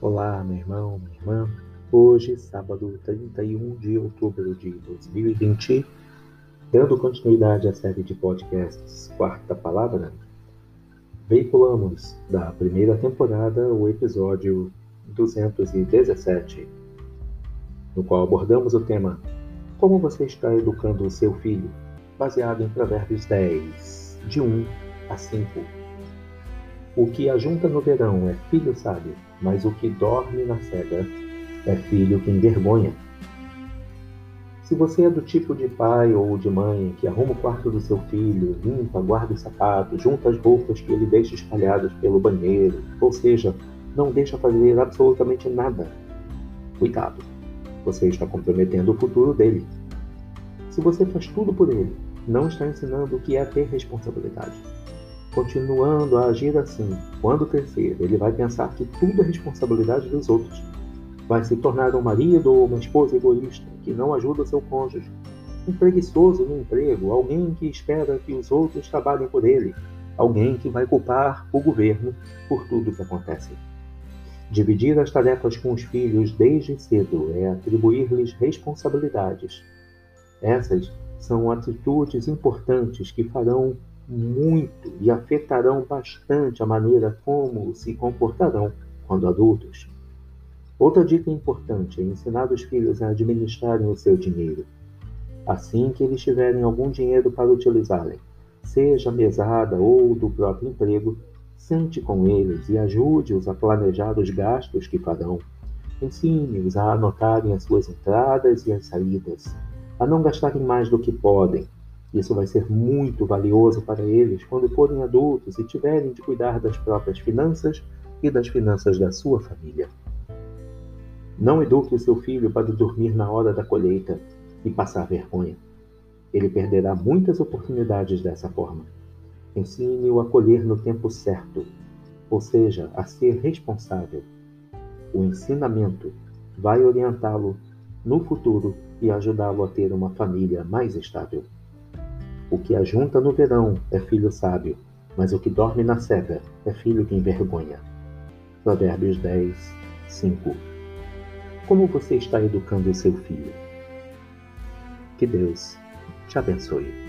Olá, meu irmão, minha irmã. Hoje, sábado 31 de outubro de 2020, dando continuidade à série de podcasts Quarta Palavra, veiculamos da primeira temporada o episódio 217, no qual abordamos o tema Como você está educando o seu filho, baseado em Provérbios 10, de 1 a 5 o que ajunta no verão é filho sábio, mas o que dorme na cega é filho que envergonha. Se você é do tipo de pai ou de mãe que arruma o quarto do seu filho, limpa, guarda os sapatos, junta as roupas que ele deixa espalhadas pelo banheiro, ou seja, não deixa fazer absolutamente nada, cuidado, você está comprometendo o futuro dele. Se você faz tudo por ele, não está ensinando o que é ter responsabilidade continuando a agir assim, quando crescer, ele vai pensar que tudo é responsabilidade dos outros. Vai se tornar um marido ou uma esposa egoísta que não ajuda seu cônjuge, um preguiçoso no emprego, alguém que espera que os outros trabalhem por ele, alguém que vai culpar o governo por tudo que acontece. Dividir as tarefas com os filhos desde cedo é atribuir-lhes responsabilidades. Essas são atitudes importantes que farão muito e afetarão bastante a maneira como se comportarão quando adultos. Outra dica importante é ensinar os filhos a administrarem o seu dinheiro. Assim que eles tiverem algum dinheiro para utilizarem, seja mesada ou do próprio emprego, sente com eles e ajude-os a planejar os gastos que farão. Ensine-os a anotarem as suas entradas e as saídas, a não gastarem mais do que podem, isso vai ser muito valioso para eles quando forem adultos e tiverem de cuidar das próprias finanças e das finanças da sua família. Não eduque o seu filho para dormir na hora da colheita e passar vergonha. Ele perderá muitas oportunidades dessa forma. Ensine-o a colher no tempo certo, ou seja, a ser responsável. O ensinamento vai orientá-lo no futuro e ajudá-lo a ter uma família mais estável. O que ajunta no verão é filho sábio, mas o que dorme na cega é filho que envergonha. Provérbios 10, 5 Como você está educando o seu filho? Que Deus te abençoe.